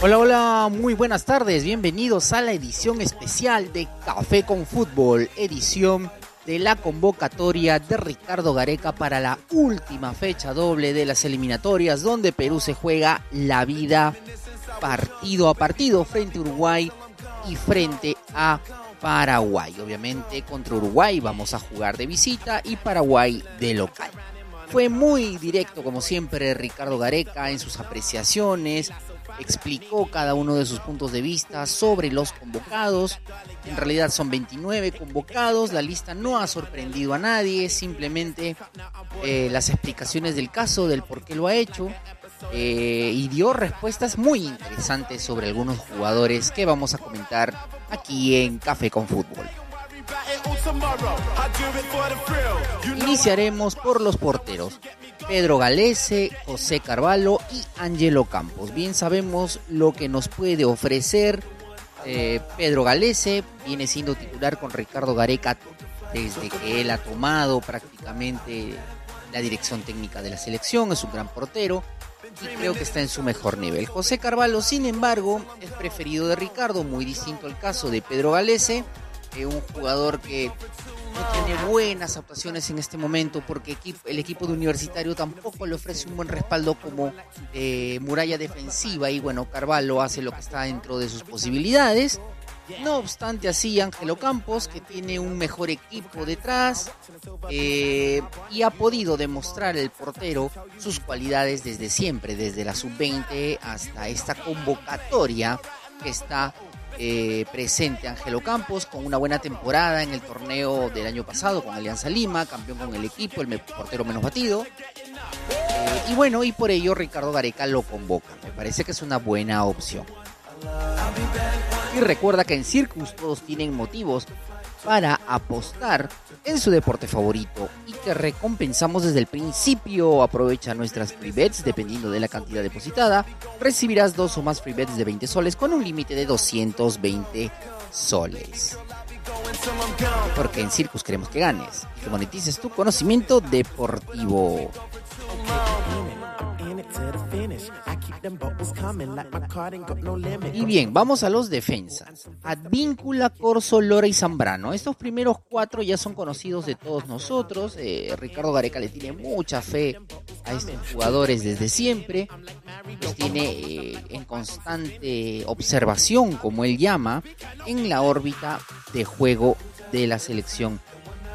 Hola, hola, muy buenas tardes, bienvenidos a la edición especial de Café con Fútbol, edición de la convocatoria de Ricardo Gareca para la última fecha doble de las eliminatorias donde Perú se juega la vida partido a partido frente a Uruguay y frente a Paraguay. Obviamente contra Uruguay vamos a jugar de visita y Paraguay de local. Fue muy directo como siempre Ricardo Gareca en sus apreciaciones, explicó cada uno de sus puntos de vista sobre los convocados. En realidad son 29 convocados, la lista no ha sorprendido a nadie, simplemente eh, las explicaciones del caso, del por qué lo ha hecho, eh, y dio respuestas muy interesantes sobre algunos jugadores que vamos a comentar aquí en Café con Fútbol. Iniciaremos por los porteros. Pedro Galese, José Carvalho y Angelo Campos. Bien sabemos lo que nos puede ofrecer eh, Pedro Galese, viene siendo titular con Ricardo Gareca desde que él ha tomado prácticamente la dirección técnica de la selección, es un gran portero y creo que está en su mejor nivel. José Carvalho, sin embargo, es preferido de Ricardo, muy distinto al caso de Pedro Galese, eh, un jugador que no tiene buenas actuaciones en este momento porque el equipo de universitario tampoco le ofrece un buen respaldo como eh, muralla defensiva y bueno, Carvalho hace lo que está dentro de sus posibilidades. No obstante así, Ángelo Campos, que tiene un mejor equipo detrás eh, y ha podido demostrar el portero sus cualidades desde siempre, desde la sub-20 hasta esta convocatoria que está eh, presente Ángelo Campos con una buena temporada en el torneo del año pasado con Alianza Lima, campeón con el equipo, el portero menos batido. Eh, y bueno, y por ello Ricardo Gareca lo convoca. Me parece que es una buena opción. Y recuerda que en Circus todos tienen motivos para apostar en su deporte favorito y que recompensamos desde el principio. Aprovecha nuestras free bets dependiendo de la cantidad depositada. Recibirás dos o más free bets de 20 soles con un límite de 220 soles. Porque en Circus queremos que ganes y que monetices tu conocimiento deportivo. Y bien, vamos a los defensas. Advíncula, Corso, Lora y Zambrano. Estos primeros cuatro ya son conocidos de todos nosotros. Eh, Ricardo Gareca le tiene mucha fe a estos jugadores desde siempre. Los tiene eh, en constante observación, como él llama, en la órbita de juego de la selección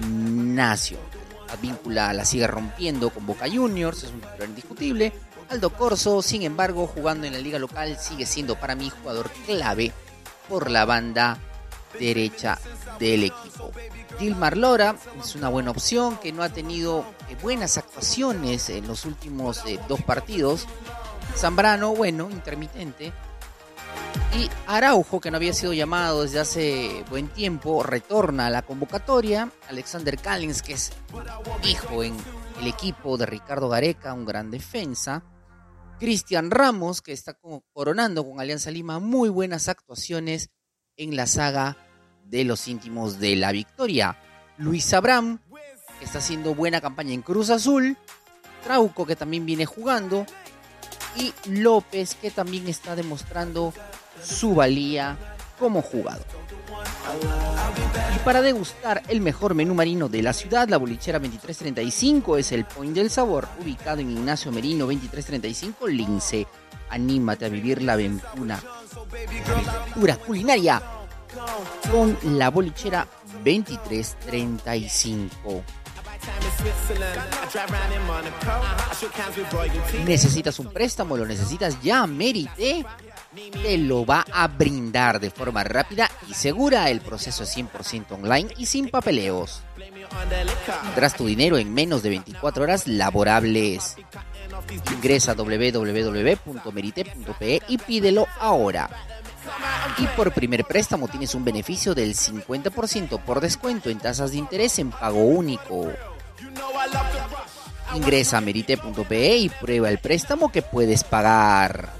nacional. Advíncula la sigue rompiendo con Boca Juniors, es un titular indiscutible. Aldo Corso, sin embargo, jugando en la liga local, sigue siendo para mí jugador clave por la banda derecha del equipo. Dilmar Lora es una buena opción que no ha tenido eh, buenas actuaciones en los últimos eh, dos partidos. Zambrano, bueno, intermitente. Y Araujo, que no había sido llamado desde hace buen tiempo, retorna a la convocatoria. Alexander Callins, que es hijo en el equipo de Ricardo Gareca, un gran defensa. Cristian Ramos, que está coronando con Alianza Lima muy buenas actuaciones en la saga de los íntimos de la victoria. Luis Abraham, que está haciendo buena campaña en Cruz Azul. Trauco, que también viene jugando. Y López, que también está demostrando su valía como jugador. Y para degustar el mejor menú marino de la ciudad, la bolichera 2335 es el point del sabor, ubicado en Ignacio Merino 2335 Lince. Anímate a vivir la aventura, culinaria con la bolichera 2335. ¿Necesitas un préstamo? ¿Lo necesitas ya? Merite te lo va a brindar de forma rápida y segura. El proceso es 100% online y sin papeleos. Tendrás tu dinero en menos de 24 horas laborables. Ingresa a www.merite.pe y pídelo ahora. Y por primer préstamo tienes un beneficio del 50% por descuento en tasas de interés en pago único. Ingresa a merite.pe y prueba el préstamo que puedes pagar.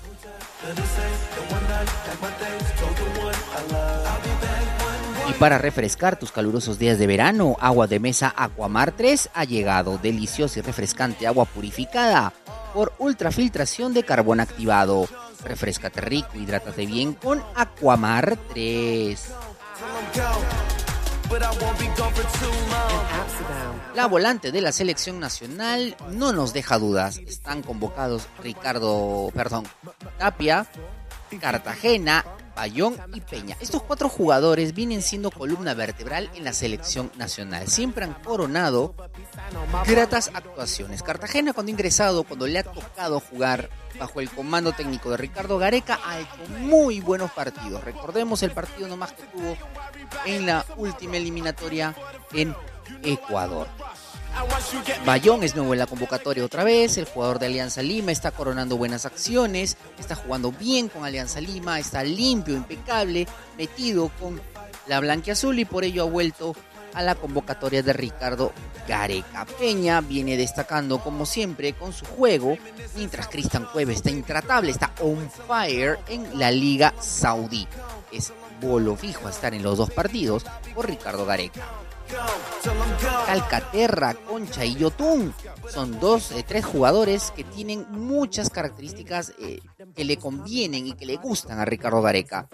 Y para refrescar tus calurosos días de verano, agua de mesa Aquamar 3 ha llegado. Deliciosa y refrescante agua purificada por ultrafiltración de carbón activado. Refrescate rico, hidrátate bien con Aquamar 3. La volante de la selección nacional no nos deja dudas. Están convocados Ricardo, perdón, Tapia, Cartagena, Bayón y Peña. Estos cuatro jugadores vienen siendo columna vertebral en la selección nacional. Siempre han coronado gratas actuaciones. Cartagena cuando ha ingresado, cuando le ha tocado jugar bajo el comando técnico de Ricardo Gareca, ha hecho muy buenos partidos. Recordemos el partido nomás que tuvo en la última eliminatoria en Ecuador. Bayón es nuevo en la convocatoria otra vez, el jugador de Alianza Lima está coronando buenas acciones, está jugando bien con Alianza Lima, está limpio, impecable, metido con la blanquiazul y por ello ha vuelto a la convocatoria de Ricardo Gareca. Peña viene destacando como siempre con su juego, mientras Cristian Cueva está intratable, está on fire en la Liga Saudí. Es bolo fijo a estar en los dos partidos por Ricardo Gareca. Calcaterra, Concha y Yotun son dos, eh, tres jugadores que tienen muchas características eh, que le convienen y que le gustan a Ricardo Gareca.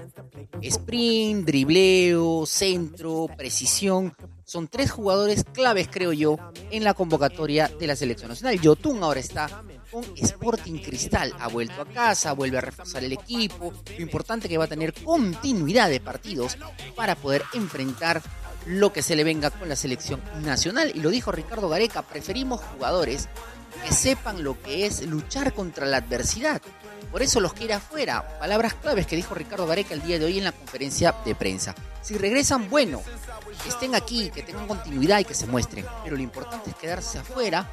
Sprint, dribleo, centro, precisión. Son tres jugadores claves, creo yo, en la convocatoria de la selección nacional. Yotun ahora está con Sporting Cristal. Ha vuelto a casa, vuelve a reforzar el equipo. Lo importante que va a tener continuidad de partidos para poder enfrentar lo que se le venga con la selección nacional. Y lo dijo Ricardo Gareca, preferimos jugadores que sepan lo que es luchar contra la adversidad. Por eso los quiere afuera. Palabras claves que dijo Ricardo Gareca el día de hoy en la conferencia de prensa. Si regresan, bueno, que estén aquí, que tengan continuidad y que se muestren. Pero lo importante es quedarse afuera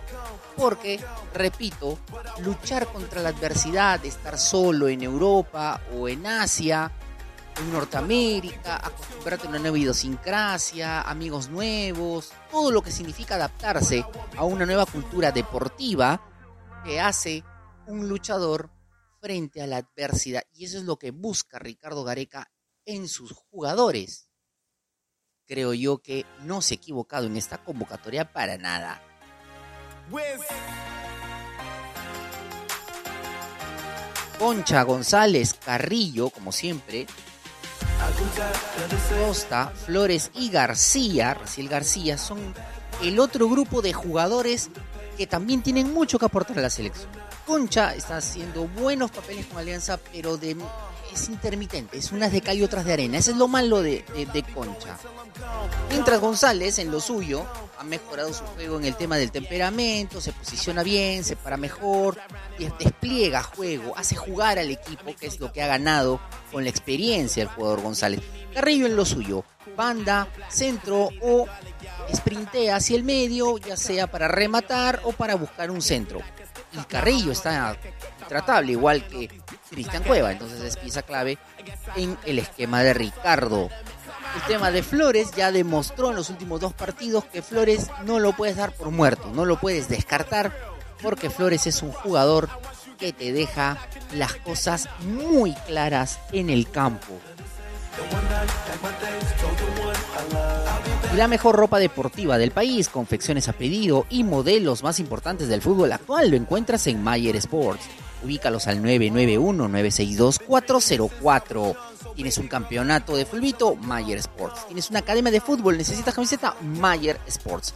porque, repito, luchar contra la adversidad, estar solo en Europa o en Asia, en Norteamérica, acostumbrarte a una nueva idiosincrasia, amigos nuevos, todo lo que significa adaptarse a una nueva cultura deportiva que hace un luchador frente a la adversidad. Y eso es lo que busca Ricardo Gareca en sus jugadores. Creo yo que no se ha equivocado en esta convocatoria para nada. Concha González Carrillo, como siempre, Costa, Flores y García, Raciel García, son el otro grupo de jugadores que también tienen mucho que aportar a la selección. Concha está haciendo buenos papeles con Alianza, pero de, es intermitente, es unas de cal y otras de arena. Eso es lo malo de, de Concha. Mientras González, en lo suyo, ha mejorado su juego en el tema del temperamento, se posiciona bien, se para mejor, despliega juego, hace jugar al equipo, que es lo que ha ganado con la experiencia el jugador González. Carrillo en lo suyo, banda, centro o sprintea hacia el medio, ya sea para rematar o para buscar un centro. Y Carrillo está tratable, igual que Cristian Cueva, entonces es pieza clave en el esquema de Ricardo. El tema de Flores ya demostró en los últimos dos partidos que Flores no lo puedes dar por muerto, no lo puedes descartar porque Flores es un jugador que te deja las cosas muy claras en el campo. Y la mejor ropa deportiva del país, confecciones a pedido y modelos más importantes del fútbol actual lo encuentras en Mayer Sports. Ubícalos al 991-962-404. Tienes un campeonato de fulbito, Mayer Sports. Tienes una academia de fútbol, necesitas camiseta, Mayer Sports.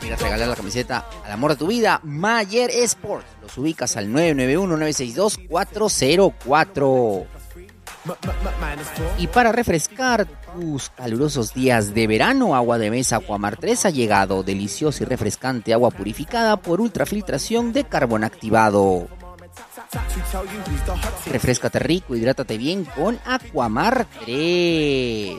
Quieres regalar la camiseta al amor de tu vida, Mayer Sports. Los ubicas al 991-962-404. Y para refrescar tus calurosos días de verano, agua de mesa Aquamar 3 ha llegado. Deliciosa y refrescante agua purificada por ultrafiltración de carbón activado. Refrescate rico, hidrátate bien con Aquamar 3.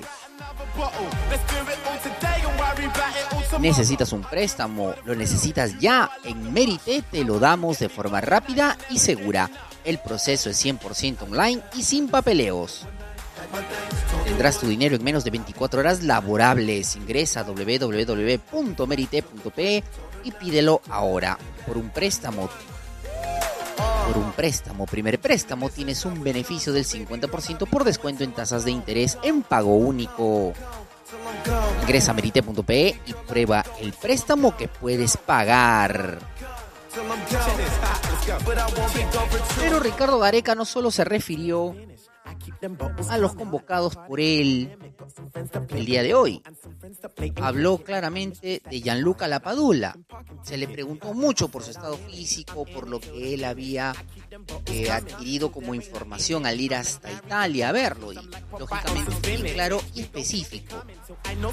Necesitas un préstamo, lo necesitas ya. En Merite te lo damos de forma rápida y segura. El proceso es 100% online y sin papeleos. Tendrás tu dinero en menos de 24 horas laborables. Ingresa a www.merite.pe y pídelo ahora. Por un préstamo un préstamo, primer préstamo, tienes un beneficio del 50% por descuento en tasas de interés en pago único. Ingresa a merite.pe y prueba el préstamo que puedes pagar. Pero Ricardo Gareca no solo se refirió a los convocados por él el día de hoy. Habló claramente de Gianluca Lapadula. Se le preguntó mucho por su estado físico, por lo que él había eh, adquirido como información al ir hasta Italia a verlo. Y lógicamente, bien claro y específico.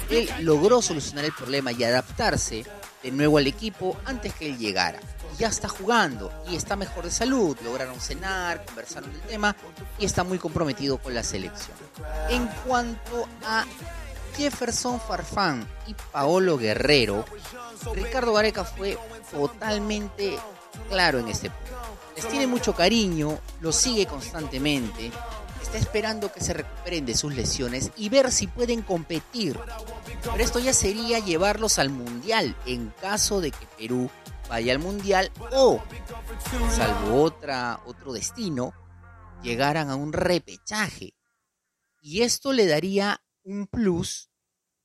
Él logró solucionar el problema y adaptarse de nuevo al equipo antes que él llegara ya está jugando y está mejor de salud, lograron cenar, conversaron del tema y está muy comprometido con la selección. En cuanto a Jefferson Farfán y Paolo Guerrero, Ricardo Gareca fue totalmente claro en este punto. Les tiene mucho cariño, los sigue constantemente, está esperando que se recuperen de sus lesiones y ver si pueden competir. Pero esto ya sería llevarlos al Mundial en caso de que Perú vaya al mundial o, salvo otra, otro destino, llegaran a un repechaje. Y esto le daría un plus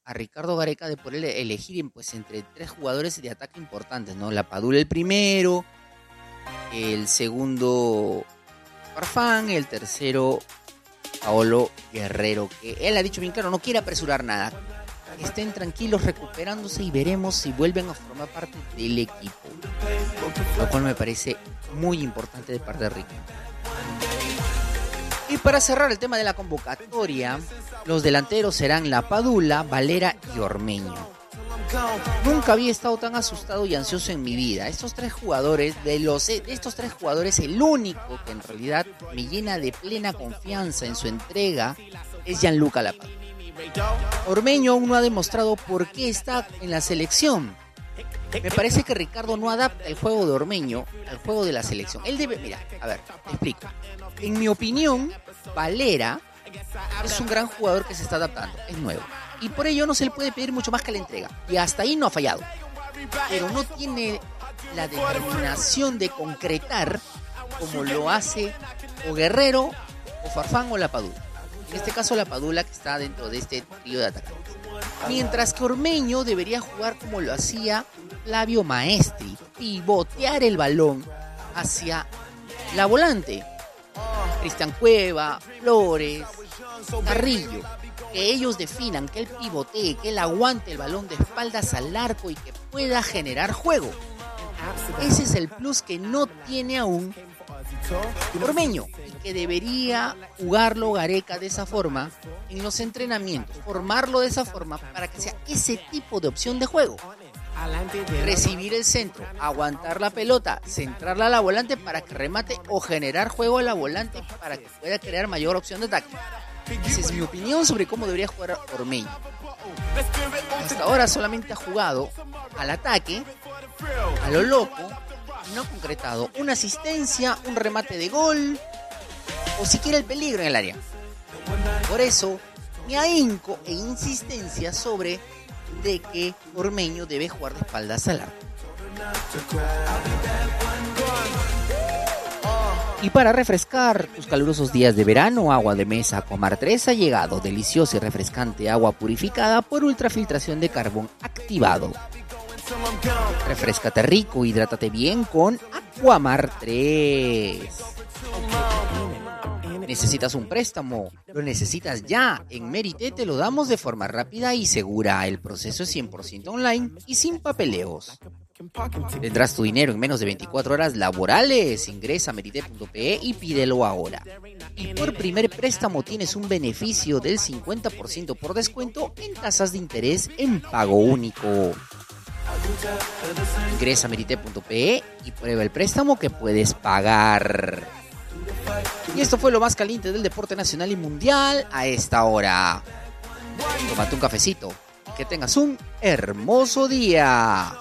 a Ricardo Gareca de poder elegir pues, entre tres jugadores de ataque importantes, ¿no? La Padula el primero, el segundo Farfán, el tercero Paolo Guerrero, que él ha dicho bien claro, no quiere apresurar nada estén tranquilos recuperándose y veremos si vuelven a formar parte del equipo. Lo cual me parece muy importante de parte de Ricky. Y para cerrar el tema de la convocatoria, los delanteros serán La Padula, Valera y Ormeño. Nunca había estado tan asustado y ansioso en mi vida. Estos tres jugadores, de los de estos tres jugadores, el único que en realidad me llena de plena confianza en su entrega es Gianluca Lapadula. Ormeño aún no ha demostrado por qué está en la selección. Me parece que Ricardo no adapta el juego de Ormeño al juego de la selección. Él debe, mira, a ver, te explico. En mi opinión, Valera es un gran jugador que se está adaptando, es nuevo. Y por ello no se le puede pedir mucho más que la entrega. Y hasta ahí no ha fallado. Pero no tiene la determinación de concretar como lo hace o Guerrero, o Farfán o La Padula. En este caso la Padula que está dentro de este trío de atacantes. Mientras que Ormeño debería jugar como lo hacía Flavio Maestri, pivotear el balón hacia la volante. Cristian Cueva, Flores, Carrillo, que ellos definan, que él pivotee, que él aguante el balón de espaldas al arco y que pueda generar juego. Ese es el plus que no tiene aún Ormeño y que debería jugarlo Gareca de esa forma en los entrenamientos, formarlo de esa forma para que sea ese tipo de opción de juego. Recibir el centro, aguantar la pelota, centrarla a la volante para que remate o generar juego a la volante para que pueda crear mayor opción de ataque. Esa es mi opinión sobre cómo debería jugar Ormeño. Hasta ahora solamente ha jugado al ataque, a lo loco, no concretado una asistencia, un remate de gol o siquiera el peligro en el área. Por eso, mi ahínco e insistencia sobre de que Ormeño debe jugar de espaldas al arco. Y para refrescar tus calurosos días de verano, agua de mesa Comar 3 ha llegado. Deliciosa y refrescante agua purificada por ultrafiltración de carbón activado. Refrescate rico, hidrátate bien con Aquamar 3. ¿Necesitas un préstamo? ¿Lo necesitas ya? En Merite te lo damos de forma rápida y segura. El proceso es 100% online y sin papeleos. Tendrás tu dinero en menos de 24 horas laborales. Ingresa a merite.pe y pídelo ahora. Y por primer préstamo tienes un beneficio del 50% por descuento en tasas de interés en pago único. Ingresa a merite.pe y prueba el préstamo que puedes pagar. Y esto fue lo más caliente del deporte nacional y mundial a esta hora. Tómate un cafecito y que tengas un hermoso día.